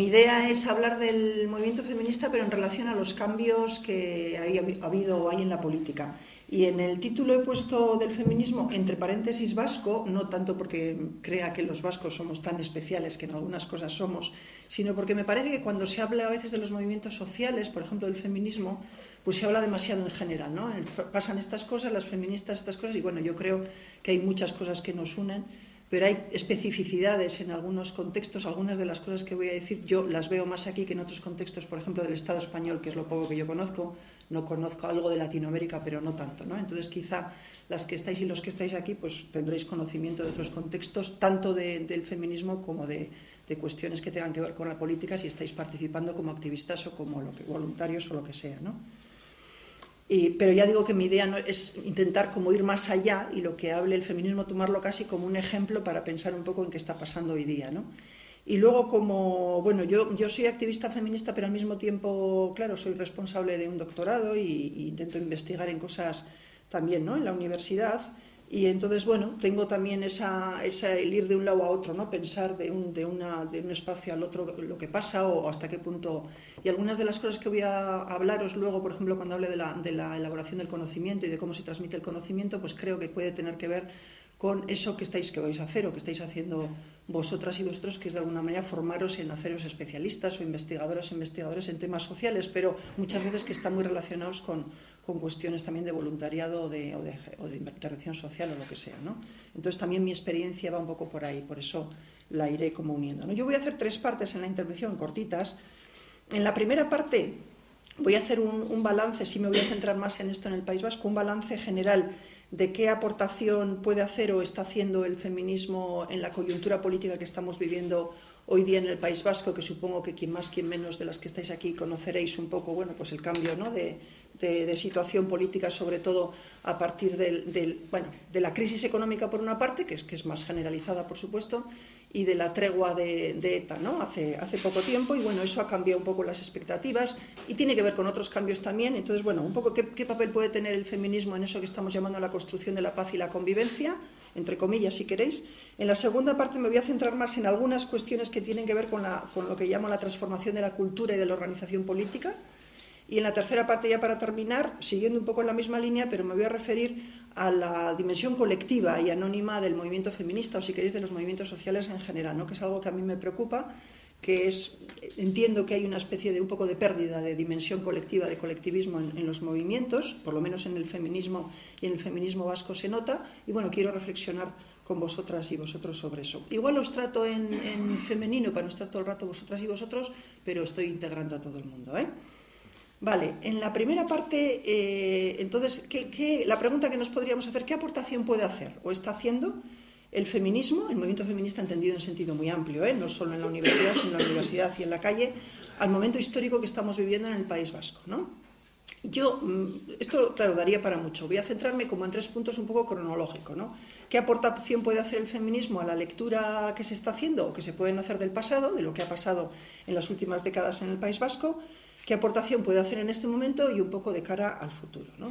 Mi idea es hablar del movimiento feminista, pero en relación a los cambios que ha habido o hay en la política. Y en el título he puesto del feminismo, entre paréntesis vasco, no tanto porque crea que los vascos somos tan especiales, que en algunas cosas somos, sino porque me parece que cuando se habla a veces de los movimientos sociales, por ejemplo del feminismo, pues se habla demasiado en general, ¿no? Pasan estas cosas, las feministas estas cosas, y bueno, yo creo que hay muchas cosas que nos unen pero hay especificidades en algunos contextos. Algunas de las cosas que voy a decir yo las veo más aquí que en otros contextos, por ejemplo, del Estado español, que es lo poco que yo conozco. No conozco algo de Latinoamérica, pero no tanto. ¿no? Entonces, quizá las que estáis y los que estáis aquí, pues tendréis conocimiento de otros contextos, tanto del feminismo como de, de, cuestiones que tengan que ver con la política, si estáis participando como activistas o como lo que, voluntarios o lo que sea. ¿no? Pero ya digo que mi idea no es intentar como ir más allá y lo que hable el feminismo tomarlo casi como un ejemplo para pensar un poco en qué está pasando hoy día, ¿no? Y luego como, bueno, yo, yo soy activista feminista, pero al mismo tiempo, claro, soy responsable de un doctorado y, intento investigar en cosas también, ¿no? En la universidad. Y entonces, bueno, tengo también esa, esa, el ir de un lado a otro, ¿no? Pensar de un, de, una, de un espacio al otro lo que pasa o hasta qué punto y algunas de las cosas que voy a hablaros luego, por ejemplo, cuando hable de la, de la elaboración del conocimiento y de cómo se transmite el conocimiento, pues creo que puede tener que ver con eso que estáis que vais a hacer o que estáis haciendo vosotras y vosotros, que es de alguna manera formaros en haceros especialistas o investigadoras investigadores en temas sociales, pero muchas veces que están muy relacionados con, con cuestiones también de voluntariado o de, intervención social o lo que sea. ¿no? Entonces también mi experiencia va un poco por ahí, por eso la iré como uniendo. ¿no? Yo voy a hacer tres partes en la intervención, cortitas, en la primera parte voy a hacer un, balance, si me voy a centrar más en esto en el País Vasco, un balance general de qué aportación puede hacer o está haciendo el feminismo en la coyuntura política que estamos viviendo hoy día en el País Vasco, que supongo que quien más, quien menos de las que estáis aquí conoceréis un poco, bueno, pues el cambio ¿no? de, situación política, sobre todo a partir del, bueno, de la crisis económica por una parte, que es, que es más generalizada, por supuesto, y de la tregua de, ETA ¿no? hace, hace poco tiempo y bueno, eso ha cambiado un poco las expectativas y tiene que ver con otros cambios también. Entonces, bueno, un poco qué, papel puede tener el feminismo en eso que estamos llamando la construcción de la paz y la convivencia, entre comillas, si queréis. En la segunda parte me voy a centrar más en algunas cuestiones que tienen que ver con, la, con lo que llamo la transformación de la cultura y de la organización política. Y en la tercera parte, ya para terminar, siguiendo un poco en la misma línea, pero me voy a referir a la dimensión colectiva y anónima del movimiento feminista, o si queréis, de los movimientos sociales en general, ¿no? que es algo que a mí me preocupa, que es, entiendo que hay una especie de un poco de pérdida de dimensión colectiva, de colectivismo en, los movimientos, por lo menos en el feminismo y en el feminismo vasco se nota, y bueno, quiero reflexionar con vosotras y vosotros sobre eso. Igual os trato en, en femenino para no estar todo el rato vosotras y vosotros, pero estoy integrando a todo el mundo. ¿eh? Vale, en la primera parte, eh, entonces, la pregunta que nos podríamos hacer, ¿qué aportación puede hacer o está haciendo el feminismo, el movimiento feminista entendido en sentido muy amplio, ¿eh? no solo en la universidad, sino en la universidad y en la calle, al momento histórico que estamos viviendo en el País Vasco? ¿no? Yo, mm, esto, claro, daría para mucho. Voy a centrarme como en tres puntos un poco cronológico, ¿no? ¿Qué aportación puede hacer el feminismo a la lectura que se está haciendo o que se pueden hacer del pasado, de lo que ha pasado en las últimas décadas en el País Vasco? Qué aportación puede hacer en este momento y un poco de cara al futuro. ¿no?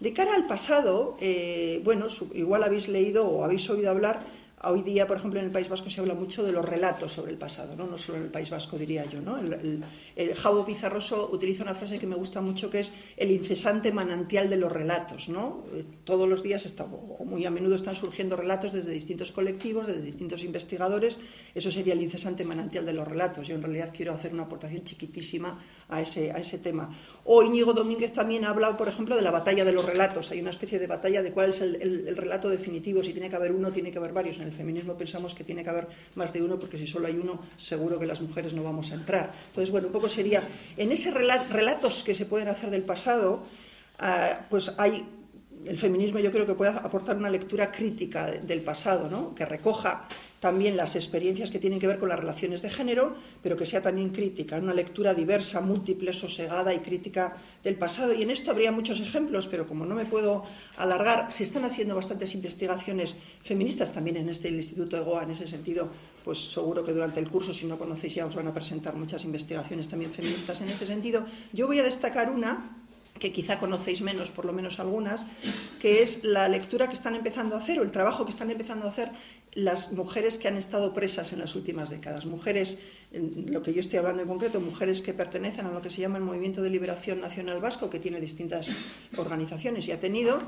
De cara al pasado, eh, bueno, igual habéis leído o habéis oído hablar Hoy día, por ejemplo, en el País Vasco se habla mucho de los relatos sobre el pasado, no, no solo en el País Vasco, diría yo. ¿no? El, Javo Pizarroso utiliza una frase que me gusta mucho, que es el incesante manantial de los relatos. ¿no? Eh, todos los días, está, o muy a menudo, están surgiendo relatos desde distintos colectivos, desde distintos investigadores. Eso sería el incesante manantial de los relatos. Yo, en realidad, quiero hacer una aportación chiquitísima a ese, tema. O Íñigo Domínguez también ha hablado, por ejemplo, de la batalla de los relatos. Hay una especie de batalla de cuál es el, relato definitivo. Si tiene que haber uno, tiene que haber varios. En el feminismo pensamos que tiene que haber más de uno, porque si solo hay uno, seguro que las mujeres no vamos a entrar. Entonces, bueno, un poco sería, en esos relatos que se pueden hacer del pasado, ah, pues hay el feminismo yo creo que puede aportar una lectura crítica del pasado, ¿no? que recoja también las experiencias que tienen que ver con las relaciones de género, pero que sea también crítica, una lectura diversa, múltiple, sosegada y crítica del pasado. Y en esto habría muchos ejemplos, pero como no me puedo alargar, se están haciendo bastantes investigaciones feministas también en este Instituto de Goa, en ese sentido, pues seguro que durante el curso, si no conocéis ya, os van a presentar muchas investigaciones también feministas en este sentido. Yo voy a destacar una que quizá conocéis menos, por lo menos algunas, que es la lectura que están empezando a hacer o el trabajo que están empezando a hacer las mujeres que han estado presas en las últimas décadas. Mujeres, lo que yo estoy hablando en concreto, mujeres que pertenecen a lo que se llama el Movimiento de Liberación Nacional Vasco, que tiene distintas organizaciones y ha tenido,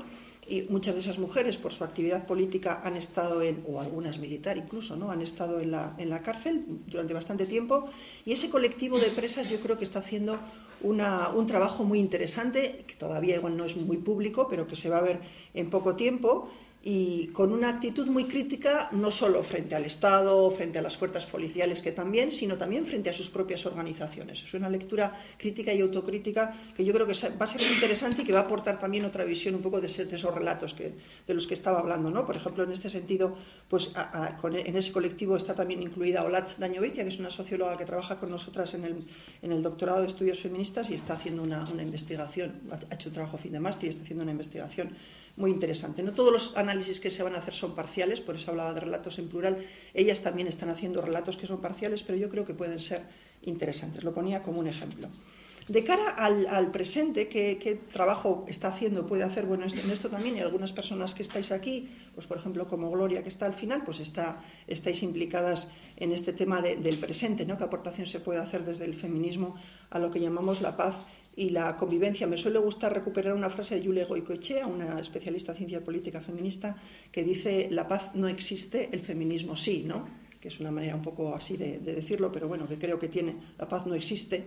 y muchas de esas mujeres, por su actividad política, han estado en, o algunas militar incluso, ¿no? han estado en la, en la cárcel durante bastante tiempo, y ese colectivo de presas yo creo que está haciendo un trabajo muy interesante, que todavía igual no es muy público, pero que se va a ver en poco tiempo, y con una actitud muy crítica no solo frente al Estado, frente a las fuerzas policiales que también, sino también frente a sus propias organizaciones. Es una lectura crítica y autocrítica que yo creo que va a ser interesante y que va a aportar también otra visión un poco de, esos relatos que, de los que estaba hablando. ¿no? Por ejemplo, en este sentido, pues en ese colectivo está también incluida Olatz Dañovitia, que es una socióloga que trabaja con nosotras en el, en el doctorado de estudios feministas y está haciendo una, una investigación, ha hecho un trabajo fin de máster y está haciendo una investigación muy interesante. No todos los análisis que se van a hacer son parciales, por eso hablaba de relatos en plural. Ellas también están haciendo relatos que son parciales, pero yo creo que pueden ser interesantes. Lo ponía como un ejemplo. De cara al, presente, ¿qué, trabajo está haciendo, puede hacer? Bueno, en esto también, y algunas personas que estáis aquí, pues por ejemplo como Gloria que está al final, pues está, estáis implicadas en este tema del presente, ¿no? ¿Qué aportación se puede hacer desde el feminismo a lo que llamamos la paz y la convivencia. Me suele gustar recuperar una frase de Julia Goicoechea, una especialista en ciencia política feminista, que dice la paz no existe, el feminismo sí, ¿no? que es una manera un poco así de, decirlo, pero bueno, que creo que tiene, la paz no existe,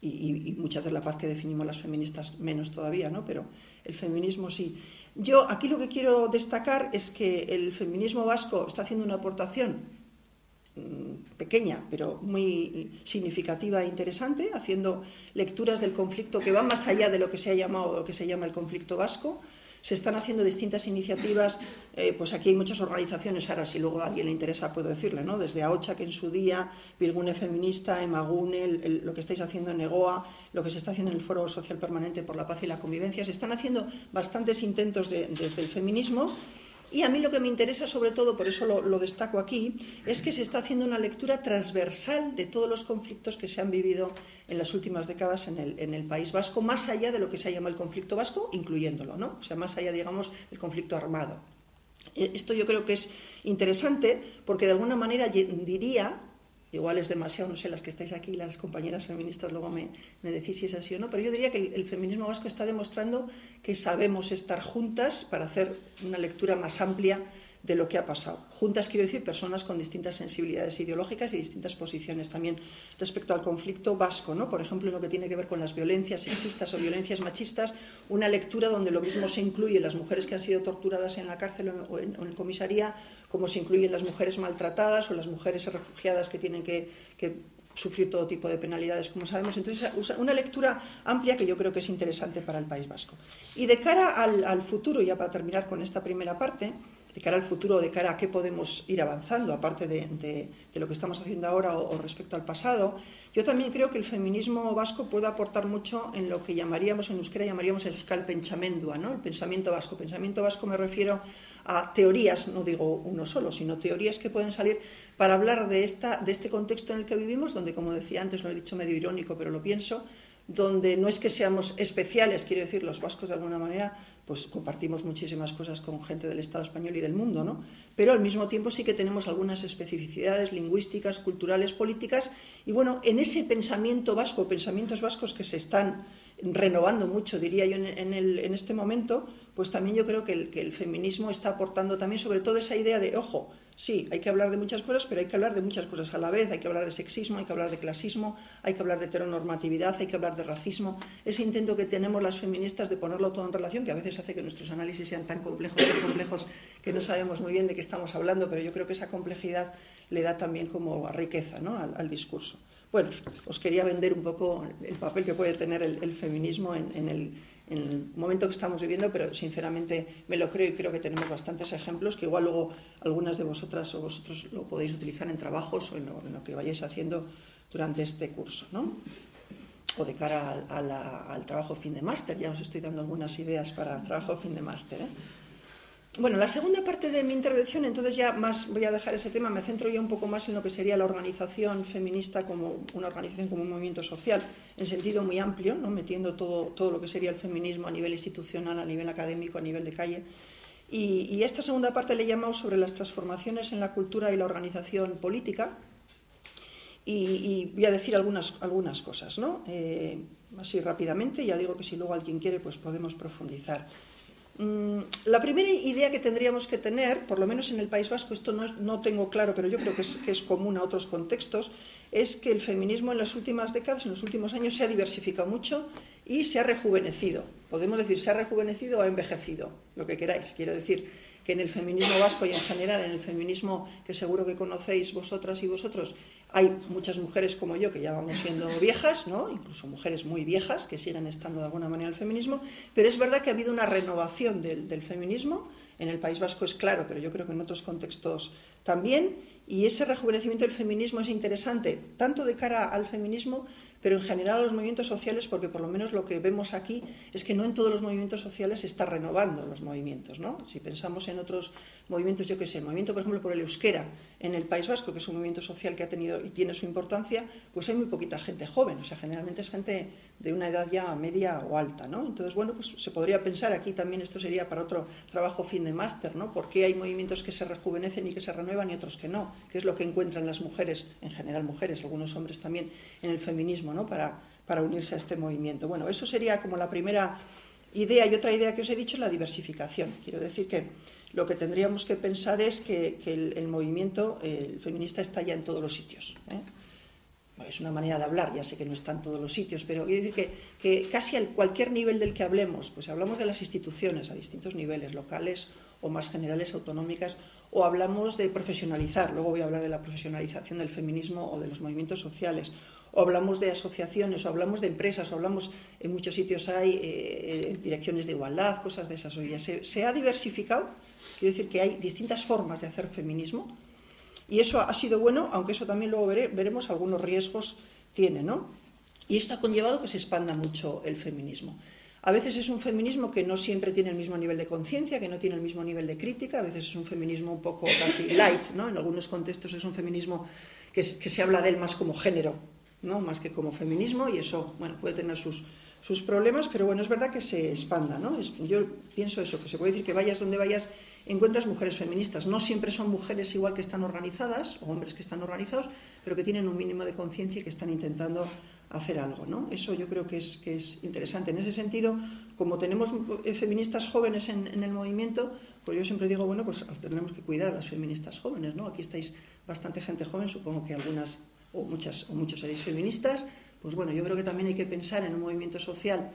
y, muchas de la paz que definimos las feministas menos todavía, ¿no? pero el feminismo sí. Yo aquí lo que quiero destacar es que el feminismo vasco está haciendo una aportación pequeña, pero muy significativa e interesante, haciendo lecturas del conflicto que van más allá de lo que se ha llamado lo que se llama el conflicto vasco. Se están haciendo distintas iniciativas, eh, pues aquí hay muchas organizaciones, ahora si luego a alguien le interesa puedo decirle, ¿no? Desde AOCHA, que en su día, Bilgune Feminista, Emagune, lo que estáis haciendo en EGOA, lo que se está haciendo en el Foro Social Permanente por la Paz y la Convivencia, se están haciendo bastantes intentos desde el feminismo y a mí lo que me interesa sobre todo, por eso lo, destaco aquí, es que se está haciendo una lectura transversal de todos los conflictos que se han vivido en las últimas décadas en el, en el País Vasco, más allá de lo que se llama el conflicto vasco, incluyéndolo, ¿no? O sea, más allá, digamos, del conflicto armado. Eh, esto yo creo que es interesante porque de alguna manera diría Igual es demasiado, no sé, las que estáis aquí, las compañeras feministas, luego me, decís si es así o no, pero yo diría que el, feminismo vasco está demostrando que sabemos estar juntas para hacer una lectura más amplia de lo que ha pasado. Juntas quiero decir personas con distintas sensibilidades ideológicas y distintas posiciones también respecto al conflicto vasco, ¿no? Por ejemplo, en lo que tiene que ver con las violencias sexistas o violencias machistas, una lectura donde lo mismo se incluye las mujeres que han sido torturadas en la cárcel o en, en comisaría, como se incluyen las mujeres maltratadas o las mujeres refugiadas que tienen que, sufrir todo tipo de penalidades, como sabemos. Entonces, una lectura amplia que yo creo que es interesante para el País Vasco. Y de cara al futuro, ya para terminar con esta primera parte, de cara al futuro, de cara a qué podemos ir avanzando, aparte de, lo que estamos haciendo ahora o, respecto al pasado, yo también creo que el feminismo vasco puede aportar mucho en lo que llamaríamos, en euskera llamaríamos euskal pensamientoa, ¿no? el pensamiento vasco. Pensamiento vasco me refiero a teorías, no digo uno solo, sino teorías que pueden salir para hablar de, esta, de este contexto en el que vivimos, donde, como decía antes, lo he dicho medio irónico, pero lo pienso, donde no es que seamos especiales, quiero decir, los vascos de alguna manera, pues compartimos muchísimas cosas con gente del Estado español y del mundo, ¿no? Pero al mismo tiempo sí que tenemos algunas especificidades lingüísticas, culturales, políticas, y bueno, en ese pensamiento vasco, pensamientos vascos que se están renovando mucho, diría yo, en, en este momento, pues también yo creo el, que el feminismo está aportando también sobre todo esa idea de, ojo, Sí, hay que hablar de muchas cosas, pero hay que hablar de muchas cosas a la vez. Hay que hablar de sexismo, hay que hablar de clasismo, hay que hablar de heteronormatividad, hay que hablar de racismo. Ese intento que tenemos las feministas de ponerlo todo en relación, que a veces hace que nuestros análisis sean tan complejos, tan complejos que no sabemos muy bien de qué estamos hablando, pero yo creo que esa complejidad le da también como riqueza ¿no? al, discurso. Bueno, os quería vender un poco el papel que puede tener el, feminismo en el en el momento que estamos viviendo, pero sinceramente me lo creo y creo que tenemos bastantes ejemplos que igual luego algunas de vosotras o vosotros lo podéis utilizar en trabajos o en lo, que vayáis haciendo durante este curso, ¿no? O de cara al trabajo fin de máster, ya os estoy dando algunas ideas para trabajo fin de máster. ¿eh? Bueno, la segunda parte de mi intervención, entonces ya más voy a dejar ese tema, me centro ya un poco más en lo que sería la organización feminista como una organización, como un movimiento social, en sentido muy amplio, ¿no? metiendo todo, todo lo que sería el feminismo a nivel institucional, a nivel académico, a nivel de calle. Y, esta segunda parte le he llamado sobre las transformaciones en la cultura y la organización política. Y, voy a decir algunas, algunas cosas, ¿no? Eh, así rápidamente, ya digo que si luego alguien quiere, pues podemos profundizar. Mm, la primera idea que tendríamos que tener, por lo menos en el País Vasco, esto no, no tengo claro, pero yo creo que es, que es, común a otros contextos, es que el feminismo en las últimas décadas, en los últimos años, se ha diversificado mucho y se ha rejuvenecido. Podemos decir, se ha rejuvenecido o ha envejecido, lo que queráis. Quiero decir, que en el feminismo vasco y en general en el feminismo que seguro que conocéis vosotras y vosotros, hay muchas mujeres como yo que ya vamos siendo viejas, ¿no? incluso mujeres muy viejas que siguen estando de alguna manera en el feminismo, pero es verdad que ha habido una renovación del, del feminismo. En el País Vasco es claro, pero yo creo que en otros contextos también. Y ese rejuvenecimiento del feminismo es interesante, tanto de cara al feminismo pero en general a los movimientos sociales, porque por lo menos lo que vemos aquí es que no en todos los movimientos sociales se está renovando los movimientos. ¿no? Si pensamos en otros movimientos, yo qué sé, el movimiento, por ejemplo, por el euskera en el País Vasco, que es un movimiento social que ha tenido y tiene su importancia, pues hay muy poquita gente joven, o sea, generalmente es gente de una edad ya media o alta, ¿no? Entonces, bueno, pues se podría pensar, aquí también esto sería para otro trabajo fin de máster, ¿no? ¿Por qué hay movimientos que se rejuvenecen y que se renuevan y otros que no? ¿Qué es lo que encuentran las mujeres, en general mujeres, algunos hombres también, en el feminismo, ¿no? Para, para unirse a este movimiento. Bueno, eso sería como la primera idea y otra idea que os he dicho es la diversificación. Quiero decir que lo que tendríamos que pensar es que, el, movimiento feminista está ya en todos los sitios. ¿eh? Es una manera de hablar, ya sé que no está en todos los sitios, pero quiero decir que, casi a cualquier nivel del que hablemos, pues hablamos de las instituciones a distintos niveles, locales o más generales, autonómicas, o hablamos de profesionalizar, luego voy a hablar de la profesionalización del feminismo o de los movimientos sociales, o hablamos de asociaciones, o hablamos de empresas, o hablamos, en muchos sitios hay eh, eh, direcciones de igualdad, cosas de esas. Hoy se ha diversificado Quiero decir que hay distintas formas de hacer feminismo y eso ha sido bueno, aunque eso también luego veremos algunos riesgos tiene, ¿no? Y esto ha conllevado que se expanda mucho el feminismo. A veces es un feminismo que no siempre tiene el mismo nivel de conciencia, que no tiene el mismo nivel de crítica, a veces es un feminismo un poco casi light, ¿no? En algunos contextos es un feminismo que, se habla de él más como género, ¿no? Más que como feminismo y eso, bueno, puede tener sus, sus problemas, pero bueno, es verdad que se expanda, ¿no? yo pienso eso, que se puede decir que vayas donde vayas encuentras mujeres feministas. No siempre son mujeres igual que están organizadas, o hombres que están organizados, pero que tienen un mínimo de conciencia y que están intentando hacer algo. ¿no? Eso yo creo que es, que es interesante. En ese sentido, como tenemos feministas jóvenes en, el movimiento, pues yo siempre digo, bueno, pues tendremos que cuidar a las feministas jóvenes. ¿no? Aquí estáis bastante gente joven, supongo que algunas o muchas o muchos seréis feministas. Pues bueno, yo creo que también hay que pensar en un movimiento social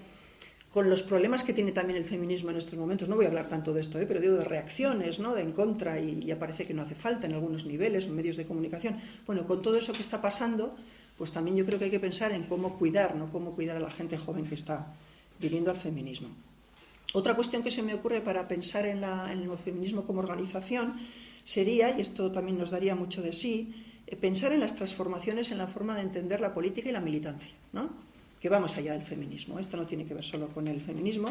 con los problemas que tiene también el feminismo en estos momentos. No voy a hablar tanto de esto, ¿eh? pero digo de reacciones, ¿no? de en contra, y ya parece que no hace falta en algunos niveles, en medios de comunicación. Bueno, con todo eso que está pasando, pues también yo creo que hay que pensar en cómo cuidar, ¿no? cómo cuidar a la gente joven que está viniendo al feminismo. Otra cuestión que se me ocurre para pensar en, en el feminismo como organización sería, y esto también nos daría mucho de sí, eh, pensar en las transformaciones en la forma de entender la política y la militancia. ¿no? Que va más allá del feminismo. Esto no tiene que ver solo con el feminismo,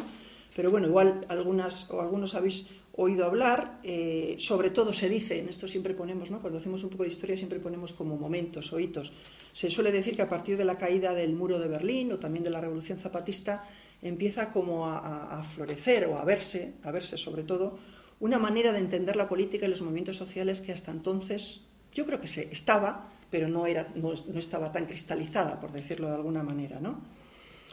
pero bueno, igual algunas o algunos habéis oído hablar, eh, sobre todo se dice, en esto siempre ponemos, ¿no? cuando hacemos un poco de historia siempre ponemos como momentos o hitos, se suele decir que a partir de la caída del muro de Berlín o también de la revolución zapatista empieza como a, florecer o a verse, a verse sobre todo, una manera de entender la política y los movimientos sociales que hasta entonces yo creo que se estaba, pero no, era, no, estaba tan cristalizada, por decirlo de alguna manera. ¿no?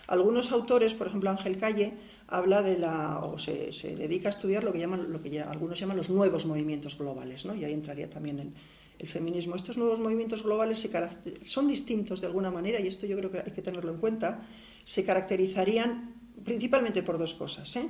Algunos autores, por ejemplo Ángel Calle, habla de la, o se, dedica a estudiar lo que, llaman, lo que ya, algunos llaman los nuevos movimientos globales, ¿no? y ahí entraría también el, el feminismo. Estos nuevos movimientos globales son distintos de alguna manera, y esto yo creo que hay que tenerlo en cuenta, se caracterizarían principalmente por dos cosas. ¿eh?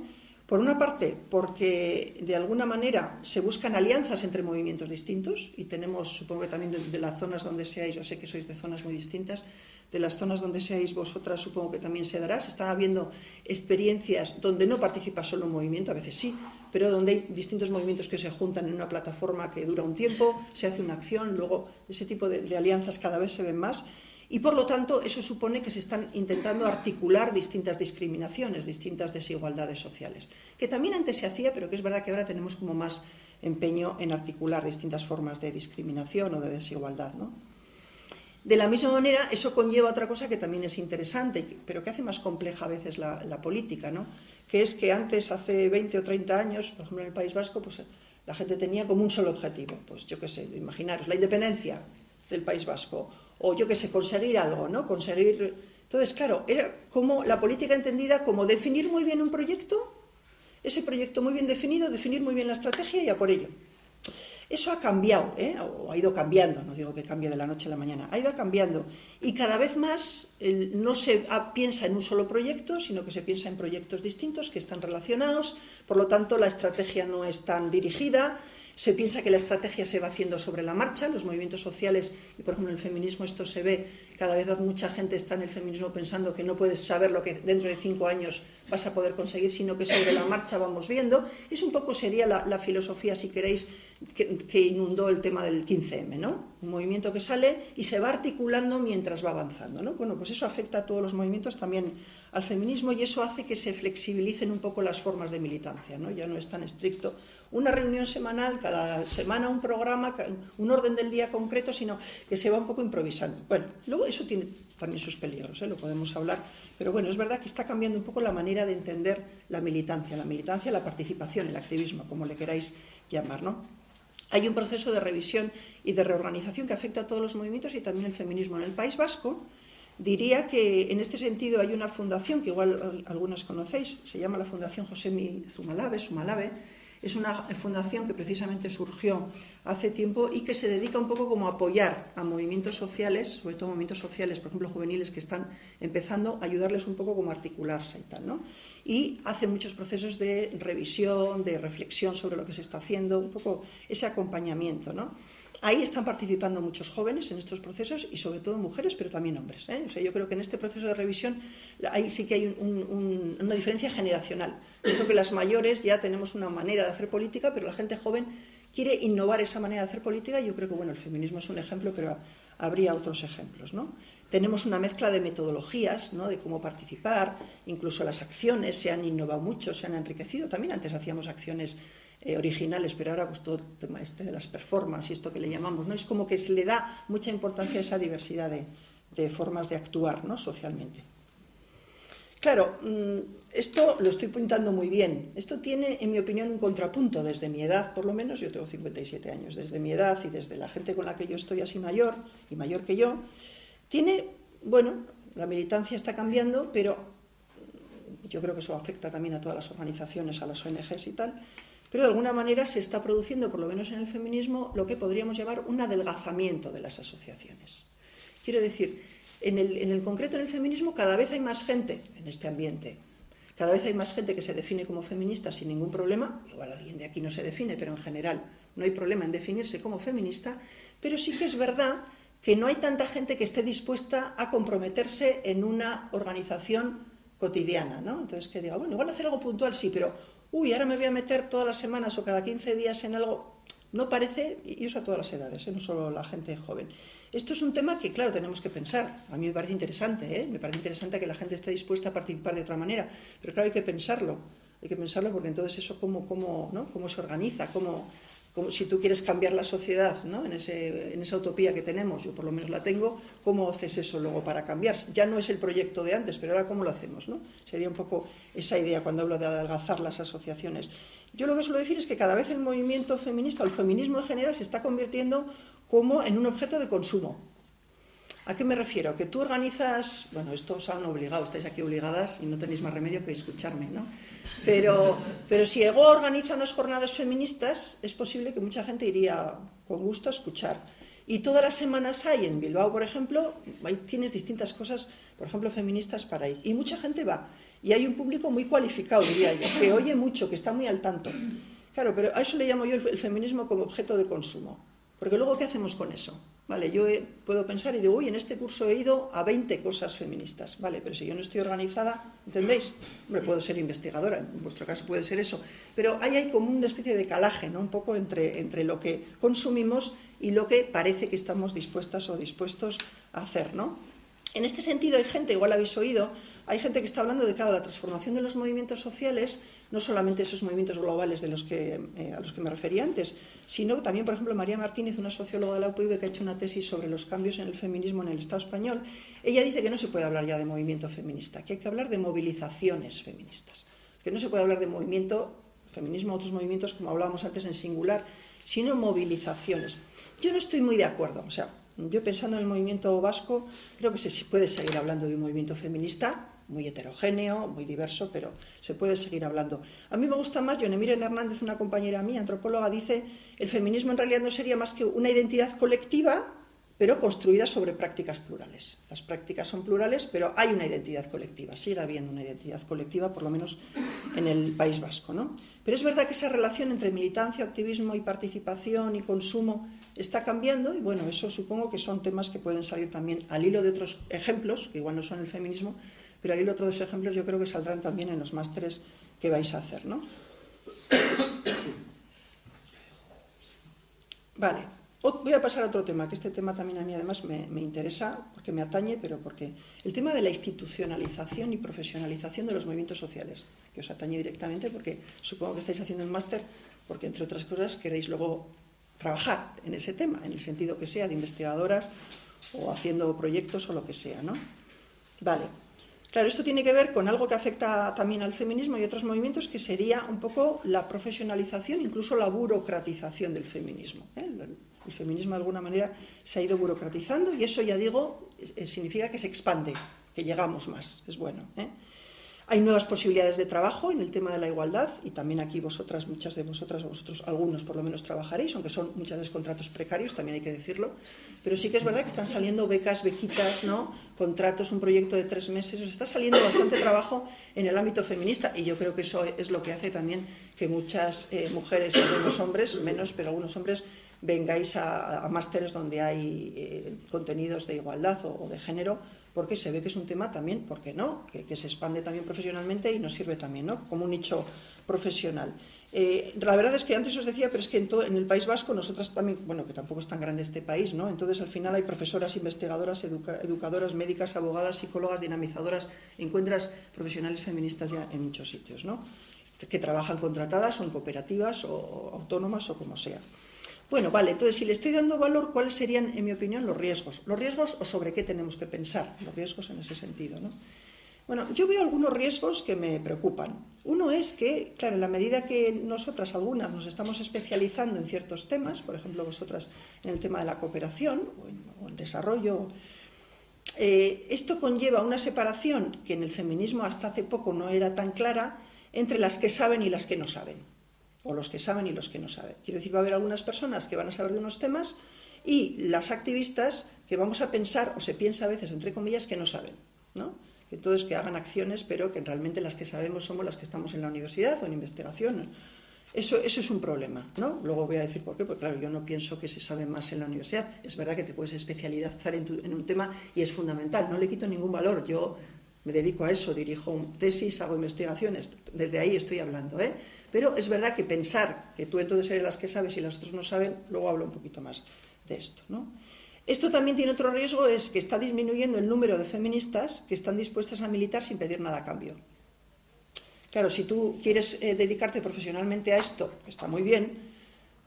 Por una parte, porque de alguna manera se buscan alianzas entre movimientos distintos y tenemos, supongo que también de, las zonas donde seáis, yo sé que sois de zonas muy distintas, de las zonas donde seáis vosotras supongo que también se dará. Se están habiendo experiencias donde no participa solo un movimiento, a veces sí, pero donde hay distintos movimientos que se juntan en una plataforma que dura un tiempo, se hace una acción, luego ese tipo de alianzas cada vez se ven más Y por lo tanto, eso supone que se están intentando articular distintas discriminaciones, distintas desigualdades sociales, que también antes se hacía, pero que es verdad que ahora tenemos como más empeño en articular distintas formas de discriminación o de desigualdad. ¿no? De la misma manera, eso conlleva otra cosa que también es interesante, pero que hace más compleja a veces la, política, ¿no? que es que antes, hace 20 o 30 años, por ejemplo en el País Vasco, pues la gente tenía como un solo objetivo, pues yo qué sé, imaginaros, la independencia del País Vasco, o yo qué sé, conseguir algo, ¿no? Conseguir... Entonces, claro, era como la política entendida como definir muy bien un proyecto, ese proyecto muy bien definido, definir muy bien la estrategia y a por ello. Eso ha cambiado, ¿eh? o ha ido cambiando, no digo que cambie de la noche a la mañana, ha ido cambiando. Y cada vez más no se piensa en un solo proyecto, sino que se piensa en proyectos distintos que están relacionados, por lo tanto la estrategia no es tan dirigida, se piensa que la estrategia se va haciendo sobre la marcha, los movimientos sociales, y por ejemplo en el feminismo esto se ve, cada vez mucha gente está en el feminismo pensando que no puedes saber lo que dentro de cinco años vas a poder conseguir, sino que sobre la marcha vamos viendo. Es un poco sería la, filosofía, si queréis, que, inundó el tema del 15M, ¿no? Un movimiento que sale y se va articulando mientras va avanzando, ¿no? Bueno, pues eso afecta a todos los movimientos, también al feminismo, y eso hace que se flexibilicen un poco las formas de militancia, ¿no? Ya no es tan estricto una reunión semanal, cada semana un programa, un orden del día concreto, sino que se va un poco improvisando. Bueno, luego eso tiene también sus peligros, ¿eh? lo podemos hablar, pero bueno, es verdad que está cambiando un poco la manera de entender la militancia, la militancia, la participación, el activismo, como le queráis llamar, ¿no? Hay un proceso de revisión y de reorganización que afecta a todos los movimientos y también el feminismo. En el País Vasco, diría que en este sentido hay una fundación que igual algunas conocéis, se llama la Fundación José Zumalave, Sumalave, es una fundación que precisamente surgió hace tiempo y que se dedica un poco como a apoyar a movimientos sociales, sobre todo movimientos sociales, por ejemplo, juveniles que están empezando, a ayudarles un poco como a articularse y tal, ¿no? Y hace muchos procesos de revisión, de reflexión sobre lo que se está haciendo, un poco ese acompañamiento, ¿no? Ahí están participando muchos jóvenes en estos procesos y sobre todo mujeres, pero también hombres. ¿eh? O sea, yo creo que en este proceso de revisión ahí sí que hay una diferencia generacional. Yo creo que las mayores ya tenemos una manera de hacer política, pero la gente joven quiere innovar esa manera de hacer política y yo creo que bueno, el feminismo es un ejemplo, pero habría otros ejemplos. ¿no? Tenemos una mezcla de metodologías, ¿no? de cómo participar, incluso las acciones se han innovado mucho, se han enriquecido. También antes hacíamos acciones eh, originales, pero ahora pues todo el tema este de las performances y esto que le llamamos, ¿no? Es como que se le da mucha importancia a esa diversidad de, formas de actuar, ¿no? Socialmente. Claro, mm, esto lo estoy pintando muy bien. Esto tiene, en mi opinión, un contrapunto desde mi edad, por lo menos, yo tengo 57 años, desde mi edad y desde la gente con la que yo estoy así mayor y mayor que yo, tiene, bueno, la militancia está cambiando, pero yo creo que eso afecta también a todas las organizaciones, a las ONGs y tal, pero de alguna manera se está produciendo, por lo menos en el feminismo, lo que podríamos llamar un adelgazamiento de las asociaciones. Quiero decir, en el, concreto en el feminismo cada vez hay más gente en este ambiente. Cada vez hay más gente que se define como feminista sin ningún problema. Igual alguien de aquí no se define, pero en general no hay problema en definirse como feminista. Pero sí que es verdad que no hay tanta gente que esté dispuesta a comprometerse en una organización cotidiana, ¿no? Entonces que diga, bueno, igual hacer algo puntual sí, pero uy, ahora me voy a meter todas las semanas o cada 15 días en algo, no parece, y eso a todas las edades, ¿eh? no solo la gente joven. Esto es un tema que, claro, tenemos que pensar. A mí me parece interesante, ¿eh? me parece interesante que la gente esté dispuesta a participar de otra manera, pero claro, hay que pensarlo. Hay que pensarlo porque entonces eso cómo, cómo, ¿no? cómo se organiza, cómo, como si tú quieres cambiar la sociedad ¿no? en, ese, en, esa utopía que tenemos, yo por lo menos la tengo, ¿cómo haces eso luego para cambiar? Ya no es el proyecto de antes, pero ahora ¿cómo lo hacemos? ¿no? Sería un poco esa idea cuando hablo de adelgazar las asociaciones. Yo lo que suelo decir es que cada vez el movimiento feminista o el feminismo en general se está convirtiendo como en un objeto de consumo. ¿A qué me refiero? Que tú organizas, bueno, esto os han obligado, estáis aquí obligadas y no tenéis más remedio que escucharme, ¿no? Pero, pero si EGO organiza unas jornadas feministas, es posible que mucha gente iría con gusto a escuchar. Y todas las semanas hay en Bilbao, por ejemplo, ahí tienes distintas cosas, por ejemplo, feministas para ir. Y mucha gente va. Y hay un público muy cualificado, diría yo, que oye mucho, que está muy al tanto. Claro, pero a eso le llamo yo el feminismo como objeto de consumo. Porque luego, ¿qué hacemos con eso? Vale, yo puedo pensar y digo, uy, en este curso he ido a 20 cosas feministas. Vale, pero si yo no estoy organizada, ¿entendéis? Hombre, puedo ser investigadora, en vuestro caso puede ser eso. Pero ahí hay como una especie de calaje, ¿no? Un poco entre, entre lo que consumimos y lo que parece que estamos dispuestas o dispuestos a hacer, ¿no? En este sentido hay gente, igual habéis oído, hay gente que está hablando de que la transformación de los movimientos sociales, no solamente esos movimientos globales de los que, eh, a los que me refería antes, sino también, por ejemplo, María Martínez, una socióloga de la UPV que ha hecho una tesis sobre los cambios en el feminismo en el Estado español, ella dice que no se puede hablar ya de movimiento feminista, que hay que hablar de movilizaciones feministas, que no se puede hablar de movimiento, feminismo, otros movimientos, como hablábamos antes en singular, sino movilizaciones. Yo no estoy muy de acuerdo, o sea, yo pensando en el movimiento vasco, creo que se puede seguir hablando de un movimiento feminista, muy heterogéneo, muy diverso, pero se puede seguir hablando. A mí me gusta más, Miren Hernández, una compañera mía, antropóloga, dice, el feminismo en realidad no sería más que una identidad colectiva, pero construida sobre prácticas plurales. Las prácticas son plurales, pero hay una identidad colectiva, sigue habiendo una identidad colectiva, por lo menos en el País Vasco. ¿no? Pero es verdad que esa relación entre militancia, activismo y participación y consumo está cambiando y bueno, eso supongo que son temas que pueden salir también al hilo de otros ejemplos, que igual no son el feminismo, pero ahí otros ejemplos yo creo que saldrán también en los másteres que vais a hacer, ¿no? Vale, voy a pasar a otro tema, que este tema también a mí además me, me, interesa, porque me atañe, pero porque el tema de la institucionalización y profesionalización de los movimientos sociales, que os atañe directamente, porque supongo que estáis haciendo el máster, porque entre otras cosas queréis luego trabajar en ese tema, en el sentido que sea, de investigadoras o haciendo proyectos o lo que sea, ¿no? Vale. Claro, esto tiene que ver con algo que afecta también al feminismo y otros movimientos, que sería un poco la profesionalización, incluso la burocratización del feminismo. ¿eh? El, feminismo de alguna manera se ha ido burocratizando y eso ya digo, significa que se expande, que llegamos más, es bueno. ¿eh? Hay nuevas posibilidades de trabajo en el tema de la igualdad y también aquí vosotras, muchas de vosotras, vosotros algunos por lo menos trabajaréis, aunque son muchas veces contratos precarios, también hay que decirlo. Pero sí que es verdad que están saliendo becas, bequitas, ¿no? contratos, un proyecto de tres meses. está saliendo bastante trabajo en el ámbito feminista y yo creo que eso es lo que hace también que muchas eh, mujeres algunos hombres, menos, pero algunos hombres, vengáis a, másteres donde hay eh, contenidos de igualdad o de género porque se ve que es un tema también, ¿por qué no?, que, se expande también profesionalmente y nos sirve también, ¿no?, como un nicho profesional. Eh, la verdad es que antes os decía, pero es que en, el País Vasco nosotras también, bueno, que tampoco es tan grande este país, ¿no? Entonces al final hay profesoras, investigadoras, educadoras, médicas, abogadas, psicólogas, dinamizadoras, encuentras profesionales feministas ya en muchos sitios, ¿no? Que trabajan contratadas o en cooperativas o autónomas o como sea. Bueno, vale, entonces si le estoy dando valor, ¿cuáles serían, en mi opinión, los riesgos? Los riesgos o sobre qué tenemos que pensar, los riesgos en ese sentido, ¿no? Bueno, yo veo algunos riesgos que me preocupan. Uno es que, claro, en la medida que nosotras, algunas, nos estamos especializando en ciertos temas, por ejemplo, vosotras en el tema de la cooperación o en, el desarrollo, eh, esto conlleva una separación que en el feminismo hasta hace poco no era tan clara entre las que saben y las que no saben o los que saben y los que no saben. Quiero decir, va a haber algunas personas que van a saber de unos temas y las activistas que vamos a pensar, o se piensa a veces, entre comillas, que no saben, ¿no? Entonces, que hagan acciones, pero que realmente las que sabemos somos las que estamos en la universidad o en investigación. Eso, eso es un problema, ¿no? Luego voy a decir por qué, porque claro, yo no pienso que se sabe más en la universidad. Es verdad que te puedes especializar en, un tema y es fundamental, no le quito ningún valor. Yo me dedico a eso, dirijo tesis, hago investigaciones, desde ahí estoy hablando, ¿eh? Pero es verdad que pensar que tú entonces eres las que sabes y las otras no saben, luego hablo un poquito más de esto. ¿no? Esto también tiene otro riesgo, es que está disminuyendo el número de feministas que están dispuestas a militar sin pedir nada a cambio. Claro, si tú quieres eh, dedicarte profesionalmente a esto, está muy bien,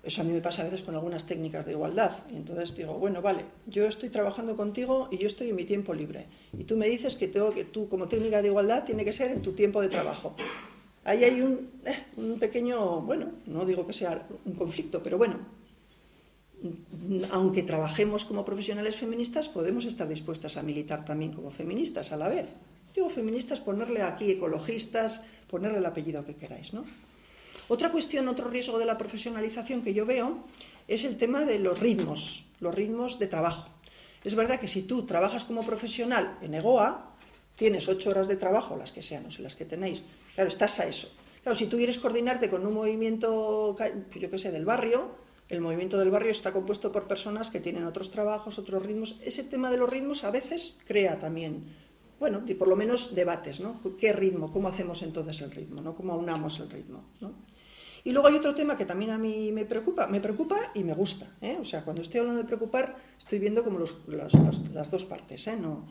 eso a mí me pasa a veces con algunas técnicas de igualdad. Y entonces digo, bueno, vale, yo estoy trabajando contigo y yo estoy en mi tiempo libre. Y tú me dices que tengo que tú, como técnica de igualdad, tiene que ser en tu tiempo de trabajo. Ahí hay eh, un, pequeño, bueno, no digo que sea un conflicto, pero bueno, aunque trabajemos como profesionales feministas, podemos estar dispuestas a militar también como feministas a la vez. Digo feministas, ponerle aquí ecologistas, ponerle el apellido que queráis, ¿no? Otra cuestión, otro riesgo de la profesionalización que yo veo es el tema de los ritmos, los ritmos de trabajo. Es verdad que si tú trabajas como profesional en EGOA, tienes ocho horas de trabajo, las que sean, o sea, las que tenéis, Claro, estás a eso. Claro, si tú quieres coordinarte con un movimiento, yo qué sé, del barrio, el movimiento del barrio está compuesto por personas que tienen otros trabajos, otros ritmos. Ese tema de los ritmos a veces crea también, bueno, por lo menos debates, ¿no? ¿Qué ritmo? ¿Cómo hacemos entonces el ritmo? ¿Cómo aunamos el ritmo? Y luego hay otro tema que también a mí me preocupa, me preocupa y me gusta. ¿eh? O sea, cuando estoy hablando de preocupar, estoy viendo como las, las, dos partes. ¿eh? No,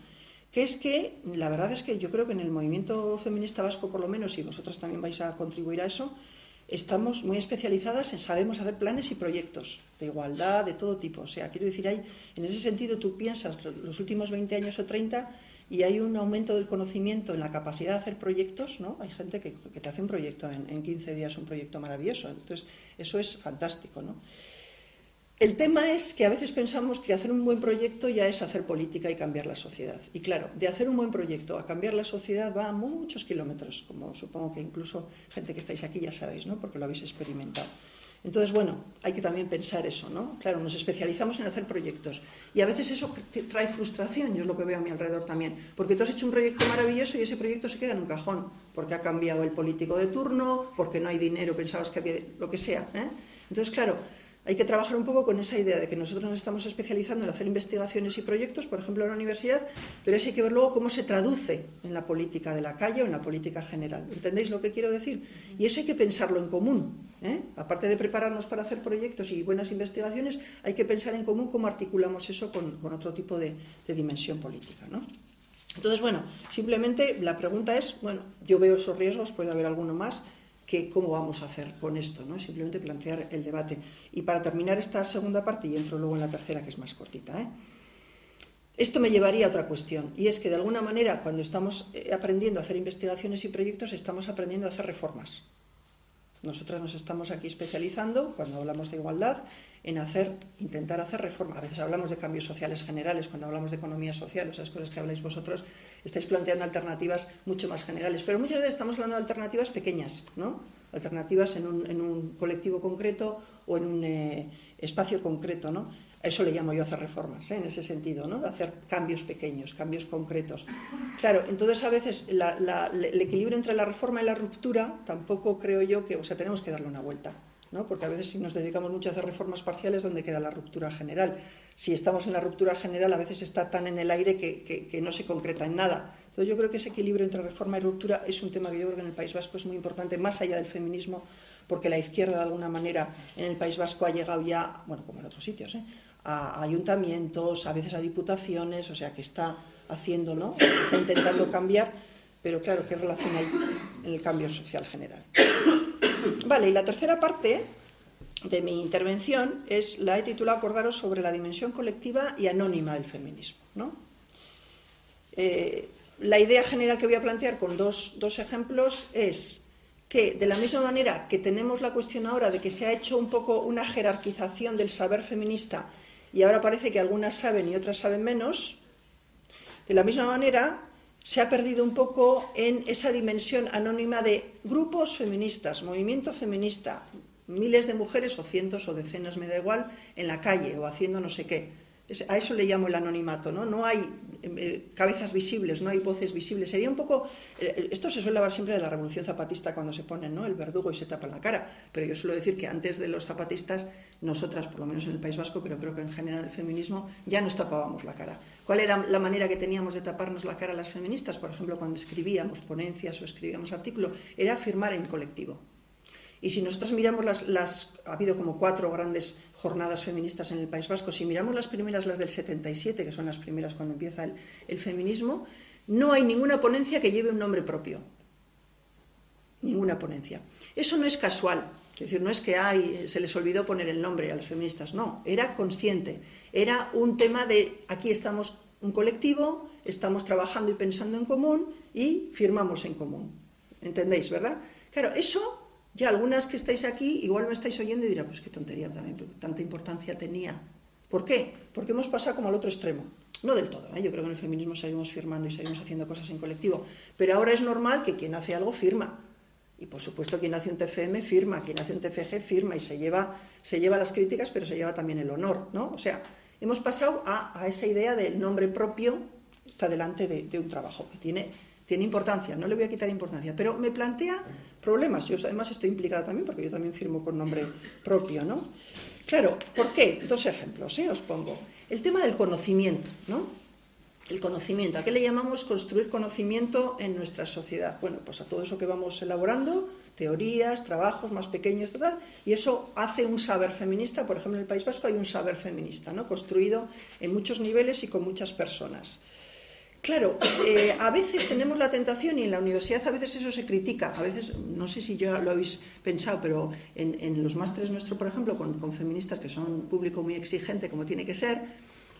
que es que la verdad es que yo creo que en el movimiento feminista vasco, por lo menos, y vosotros también vais a contribuir a eso, estamos muy especializadas en sabemos hacer planes y proyectos de igualdad, de todo tipo. O sea, quiero decir, hay, en ese sentido tú piensas los últimos 20 años o 30 y hay un aumento del conocimiento en la capacidad de hacer proyectos, ¿no? Hay gente que, te hace un proyecto en, en, 15 días, un proyecto maravilloso. Entonces, eso es fantástico, ¿no? El tema es que a veces pensamos que hacer un buen proyecto ya es hacer política y cambiar la sociedad. Y claro, de hacer un buen proyecto a cambiar la sociedad va a muchos kilómetros, como supongo que incluso gente que estáis aquí ya sabéis, ¿no? Porque lo habéis experimentado. Entonces, bueno, hay que también pensar eso, ¿no? Claro, nos especializamos en hacer proyectos y a veces eso trae frustración, yo es lo que veo a mi alrededor también, porque tú has hecho un proyecto maravilloso y ese proyecto se queda en un cajón, porque ha cambiado el político de turno, porque no hay dinero, pensabas que había lo que sea, ¿eh? Entonces, claro, hay que trabajar un poco con esa idea de que nosotros nos estamos especializando en hacer investigaciones y proyectos, por ejemplo, en la universidad, pero eso hay que ver luego cómo se traduce en la política de la calle o en la política general. ¿Entendéis lo que quiero decir? Y eso hay que pensarlo en común. ¿eh? Aparte de prepararnos para hacer proyectos y buenas investigaciones, hay que pensar en común cómo articulamos eso con, otro tipo de, de dimensión política. ¿no? Entonces, bueno, simplemente la pregunta es, bueno, yo veo esos riesgos, puede haber alguno más, que cómo vamos a hacer con esto, ¿no? Simplemente plantear el debate. Y para terminar esta segunda parte, y entro luego en la tercera, que es más cortita, ¿eh? Esto me llevaría a otra cuestión, y es que de alguna manera, cuando estamos eh, aprendiendo a hacer investigaciones y proyectos, estamos aprendiendo a hacer reformas. Nosotras nos estamos aquí especializando, cuando hablamos de igualdad, en hacer, intentar hacer reforma. A veces hablamos de cambios sociales generales, cuando hablamos de economía social, esas cosas que habláis vosotros, estáis planteando alternativas mucho más generales. Pero muchas veces estamos hablando de alternativas pequeñas, ¿no? Alternativas en un, colectivo concreto o en un eh, espacio concreto, ¿no? eso le llamo yo hacer reformas, ¿eh? en ese sentido, ¿no? De hacer cambios pequeños, cambios concretos. Claro, entonces a veces el equilibrio entre la reforma y la ruptura tampoco creo yo que, o sea, tenemos que darle una vuelta. ¿No? porque a veces si nos dedicamos mucho a hacer reformas parciales, ¿dónde queda la ruptura general? Si estamos en la ruptura general, a veces está tan en el aire que, no se concreta en nada. Entonces yo creo que ese equilibrio entre reforma y ruptura es un tema que yo creo que en el País Vasco es muy importante, más allá del feminismo, porque la izquierda de alguna manera en el País Vasco ha llegado ya, bueno, como en otros sitios, ¿eh? a ayuntamientos, a veces a diputaciones, o sea que está haciendo, ¿no? Está intentando cambiar, pero claro, ¿qué relación hay en el cambio social general? Vale, y la tercera parte de mi intervención es la he titulado Acordaros sobre la dimensión colectiva y anónima del feminismo. Eh, la idea general que voy a plantear con dos, dos, ejemplos es que, de la misma manera que tenemos la cuestión ahora de que se ha hecho un poco una jerarquización del saber feminista y ahora parece que algunas saben y otras saben menos, de la misma manera se ha perdido un poco en esa dimensión anónima de grupos feministas, movimiento feminista, miles de mujeres o cientos o decenas, me da igual, en la calle o haciendo no sé qué. A eso le llamo el anonimato, ¿no? No hay eh, eh, cabezas visibles, no hay voces visibles. Sería un poco. Eh, esto se suele hablar siempre de la revolución zapatista cuando se ponen, ¿no? El verdugo y se tapa la cara. Pero yo suelo decir que antes de los zapatistas, nosotras, por lo menos en el País Vasco, pero creo que en general el feminismo, ya nos tapábamos la cara. ¿Cuál era la manera que teníamos de taparnos la cara las feministas? Por ejemplo, cuando escribíamos ponencias o escribíamos artículos, era firmar en colectivo. Y si nosotros miramos las, las, ha habido como cuatro grandes jornadas feministas en el País Vasco, si miramos las primeras, las del 77, que son las primeras cuando empieza el, feminismo, no hay ninguna ponencia que lleve un nombre propio. Ninguna ponencia. Eso no es casual. Es decir, no es que se les olvidó poner el nombre a las feministas, no, era consciente. Era un tema de aquí estamos un colectivo, estamos trabajando y pensando en común y firmamos en común. ¿Entendéis, verdad? Claro, eso ya algunas que estáis aquí igual me estáis oyendo y dirá, pues qué tontería también, tanta importancia tenía. ¿Por qué? Porque hemos pasado como al otro extremo. No del todo, ¿eh? yo creo que en el feminismo seguimos firmando y seguimos haciendo cosas en colectivo, pero ahora es normal que quien hace algo firma. Y por supuesto quien hace un TFM firma, quien hace un TFG firma y se lleva, se lleva las críticas, pero se lleva también el honor, ¿no? O sea, hemos pasado a, esa idea del nombre propio está delante de, un trabajo que tiene, tiene importancia, no le voy a quitar importancia, pero me plantea problemas. Yo además estoy implicada también porque yo también firmo con nombre propio, ¿no? Claro, ¿por qué? Dos ejemplos, ¿eh? os pongo. El tema del conocimiento, ¿no? El conocimiento. ¿A qué le llamamos construir conocimiento en nuestra sociedad? Bueno, pues a todo eso que vamos elaborando, teorías, trabajos más pequeños, tal, y eso hace un saber feminista. Por ejemplo, en el País Vasco hay un saber feminista, ¿no? construido en muchos niveles y con muchas personas. Claro, eh, a veces tenemos la tentación y en la universidad a veces eso se critica. A veces, no sé si ya lo habéis pensado, pero en, los másteres nuestros, por ejemplo, con, con, feministas que son un público muy exigente, como tiene que ser,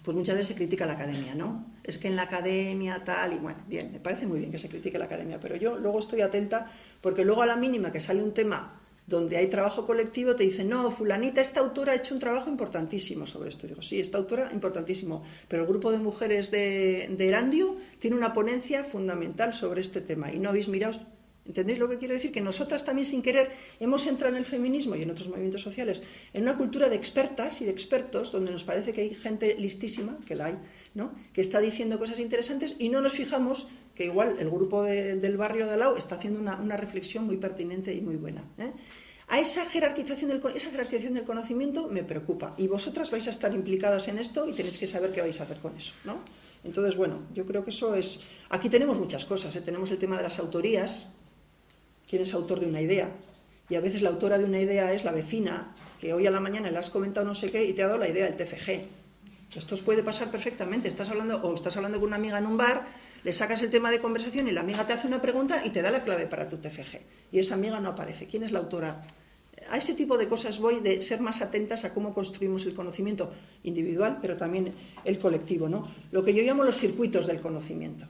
pues muchas veces se critica la academia, ¿no? Es que en la academia tal y bueno, bien, me parece muy bien que se critique la academia, pero yo luego estoy atenta porque luego a la mínima que sale un tema donde hay trabajo colectivo, te dicen, no, fulanita, esta autora ha hecho un trabajo importantísimo sobre esto. Digo, sí, esta autora, importantísimo, pero el grupo de mujeres de, de Erandio tiene una ponencia fundamental sobre este tema y no habéis mirado ¿Entendéis lo que quiero decir? Que nosotras también sin querer hemos entrado en el feminismo y en otros movimientos sociales en una cultura de expertas y de expertos donde nos parece que hay gente listísima, que la hay, ¿no? que está diciendo cosas interesantes y no nos fijamos que igual el grupo del barrio de Alau está haciendo una, reflexión muy pertinente y muy buena. ¿eh? A esa jerarquización, del, esa jerarquización del conocimiento me preocupa y vosotras vais a estar implicadas en esto y tenéis que saber qué vais a hacer con eso. ¿no? Entonces, bueno, yo creo que eso es... Aquí tenemos muchas cosas, ¿eh? tenemos el tema de las autorías, quién es autor de una idea. Y a veces la autora de una idea es la vecina, que hoy a la mañana le has comentado no sé qué y te ha dado la idea del TFG. Esto os puede pasar perfectamente. Estás hablando, o estás hablando con una amiga en un bar, le sacas el tema de conversación y la amiga te hace una pregunta y te da la clave para tu TFG. Y esa amiga no aparece. ¿Quién es la autora? A ese tipo de cosas voy de ser más atentas a cómo construimos el conocimiento individual, pero también el colectivo, ¿no? Lo que yo llamo los circuitos del conocimiento.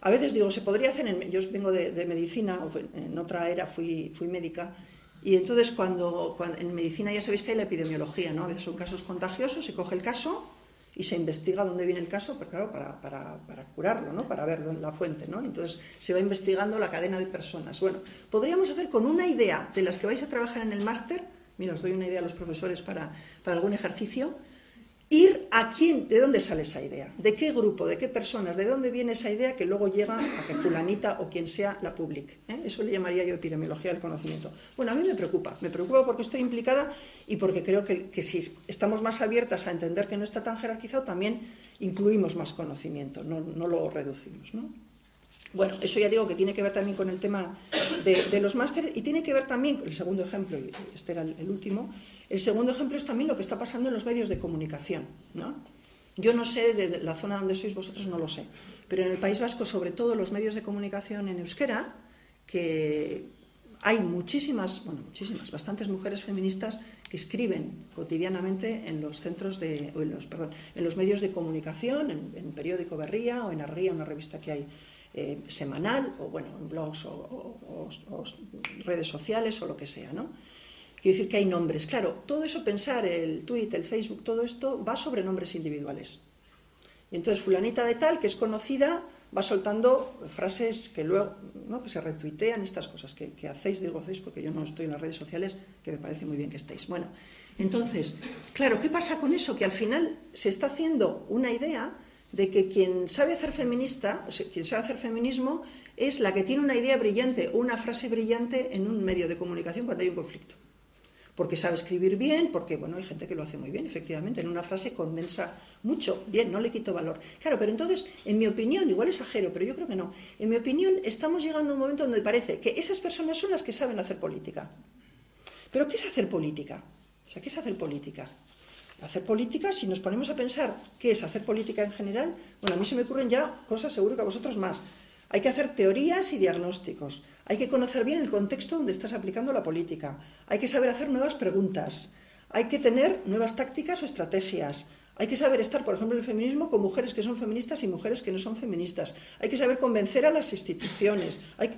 A veces digo, se podría hacer, en, yo vengo de, medicina, en otra era fui, fui médica, y entonces cuando, en medicina ya sabéis que hay la epidemiología, ¿no? A veces son casos contagiosos, se coge el caso y se investiga dónde viene el caso, pero claro, para, para, para curarlo, ¿no? Para ver la fuente, ¿no? Entonces se va investigando la cadena de personas. Bueno, podríamos hacer con una idea de las que vais a trabajar en el máster, mira, os doy una idea a los profesores para, para algún ejercicio, ir a quién, de dónde sale esa idea, de qué grupo, de qué personas, de dónde viene esa idea que luego llega a que fulanita o quien sea la publique. ¿eh? Eso le llamaría yo epidemiología del conocimiento. Bueno, a mí me preocupa, me preocupa porque estoy implicada y porque creo que, si estamos más abiertas a entender que no está tan jerarquizado, también incluimos más conocimiento, no, lo reducimos. Bueno, eso ya digo que tiene que ver también con el tema de, los másteres y tiene que ver también, el segundo ejemplo, y este era el último, el segundo ejemplo es también lo que está pasando en los medios de comunicación. ¿no? Yo no sé, de la zona donde sois vosotros no lo sé, pero en el País Vasco, sobre todo los medios de comunicación en euskera, que hay muchísimas, bueno, muchísimas, bastantes mujeres feministas que escriben cotidianamente en los centros de, en los, perdón, en los medios de comunicación, en, en periódico Berría o en Arría, una revista que hay eh, semanal, o bueno, en blogs o, o, redes sociales o lo que sea, ¿no? Quiero decir que hay nombres. Claro, todo eso, pensar, el tweet, el Facebook, todo esto va sobre nombres individuales. Y entonces fulanita de tal, que es conocida, va soltando frases que luego, ¿no? que se retuitean, estas cosas que, hacéis, digo hacéis porque yo no estoy en las redes sociales, que me parece muy bien que estéis. Bueno, entonces, claro, ¿qué pasa con eso? Que al final se está haciendo una idea de que quien sabe hacer feminista, quien sabe hacer feminismo, es la que tiene una idea brillante o una frase brillante en un medio de comunicación cuando hay un conflicto porque sabe escribir bien, porque, bueno, hay gente que lo hace muy bien, efectivamente, en una frase condensa mucho, bien, no le quito valor. Claro, pero entonces, en mi opinión, igual exagero, pero yo creo que no, en mi opinión estamos llegando a un momento donde parece que esas personas son las que saben hacer política. Pero ¿qué es hacer política? O sea, ¿qué es hacer política? Hacer política, si nos ponemos a pensar qué es hacer política en general, bueno, a mí se me ocurren ya cosas seguro que a vosotros más. Hay que hacer teorías y diagnósticos. Hay que conocer bien el contexto donde estás aplicando la política. Hay que saber hacer nuevas preguntas. Hay que tener nuevas tácticas o estrategias. Hay que saber estar, por ejemplo, en el feminismo con mujeres que son feministas y mujeres que no son feministas. Hay que saber convencer a las instituciones. Hay,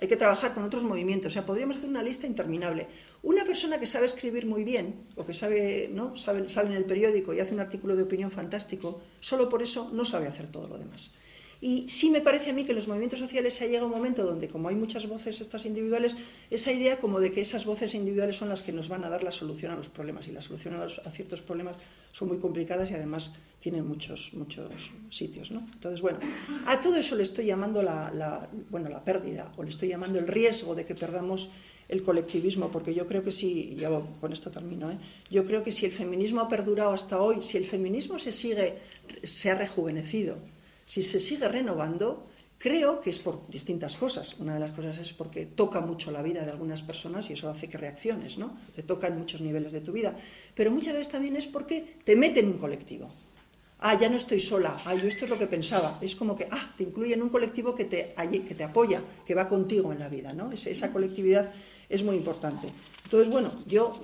que trabajar con otros movimientos. O sea, podríamos hacer una lista interminable. Una persona que sabe escribir muy bien o que sabe, ¿no? sabe, sale en el periódico y hace un artículo de opinión fantástico, solo por eso no sabe hacer todo lo demás. Y sí me parece a mí que en los movimientos sociales se ha llegado un momento donde, como hay muchas voces estas individuales, esa idea como de que esas voces individuales son las que nos van a dar la solución a los problemas. Y la solución a, ciertos problemas son muy complicadas y además tienen muchos, muchos sitios. ¿no? Entonces, bueno, a todo eso le estoy llamando la, bueno, la pérdida o le estoy llamando el riesgo de que perdamos el colectivismo, porque yo creo que si, ya con esto termino, ¿eh? yo creo que si el feminismo ha perdurado hasta hoy, si el feminismo se sigue, se ha rejuvenecido, si se sigue renovando, creo que es por distintas cosas. Una de las cosas es porque toca mucho la vida de algunas personas y eso hace que reacciones, ¿no? Te toca en muchos niveles de tu vida. Pero muchas veces también es porque te mete en un colectivo. ah, ya no estoy sola, ah, yo esto es lo que pensaba. Es como que, ah, te incluye en un colectivo que te, que te apoya, que va contigo en la vida, ¿no? esa colectividad es muy importante. Entonces, bueno, yo,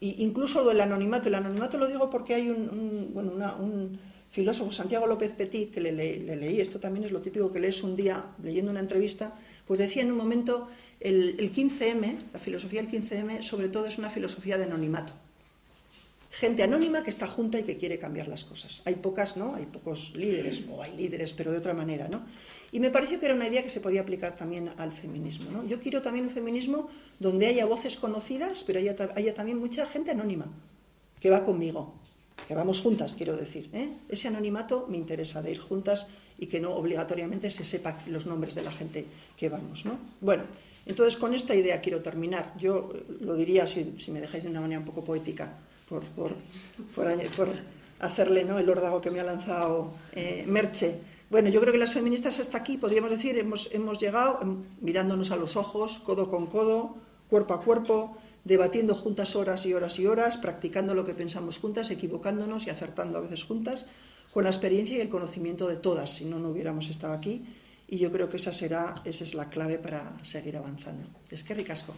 incluso lo del anonimato, el anonimato lo digo porque hay un, bueno, un filósofo, Santiago López Petit, que le, leí, esto también es lo típico que lees un día leyendo una entrevista, pues decía en un momento, el, el 15M, la filosofía del 15M, sobre todo es una filosofía de anonimato gente anónima que está junta y que quiere cambiar las cosas. Hay pocas, ¿no? Hay pocos líderes, o hay líderes, pero de otra manera, ¿no? Y me pareció que era una idea que se podía aplicar también al feminismo, ¿no? Yo quiero también un feminismo donde haya voces conocidas, pero haya, haya también mucha gente anónima que va conmigo, que vamos juntas, quiero decir. ¿eh? Ese anonimato me interesa, de ir juntas y que no obligatoriamente se sepa los nombres de la gente que vamos, ¿no? Bueno, entonces con esta idea quiero terminar. Yo lo diría, si, me dejáis de una manera un poco poética, por, por, hacerle ¿no? el órdago que me ha lanzado eh, Merche. Bueno, yo creo que las feministas hasta aquí, podríamos decir, hemos, hemos llegado em, mirándonos a los ojos, codo con codo, cuerpo a cuerpo, debatiendo juntas horas y horas y horas, practicando lo que pensamos juntas, equivocándonos y acertando a veces juntas, con la experiencia y el conocimiento de todas, si no, no hubiéramos estado aquí. Y yo creo que esa será, esa es la clave para seguir avanzando. Es que ricasco.